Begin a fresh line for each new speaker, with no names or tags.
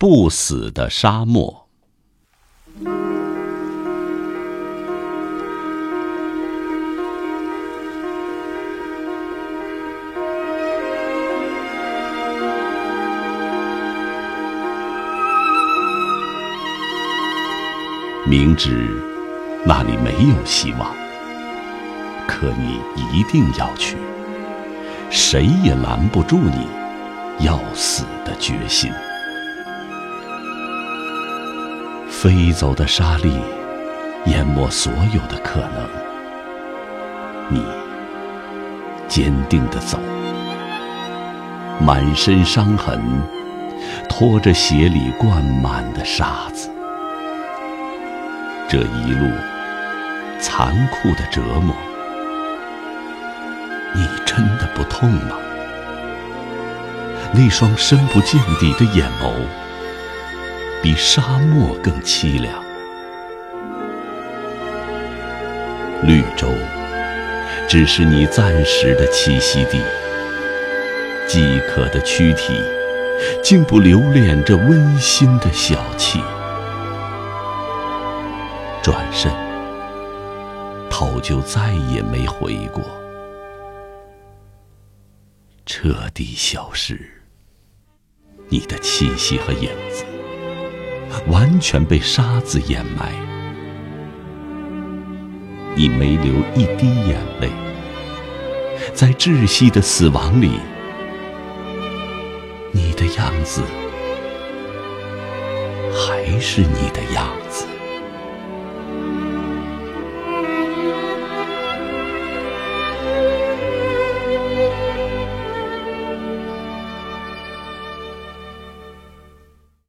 不死的沙漠。明知那里没有希望，可你一定要去，谁也拦不住你要死的决心。飞走的沙粒淹没所有的可能，你坚定地走，满身伤痕，拖着鞋里灌满的沙子。这一路残酷的折磨，你真的不痛吗？那双深不见底的眼眸，比沙漠更凄凉。绿洲只是你暂时的栖息地，饥渴的躯体竟不留恋这温馨的小憩。转身，头就再也没回过，彻底消失。你的气息和影子，完全被沙子掩埋。你没流一滴眼泪，在窒息的死亡里，你的样子还是你的样子。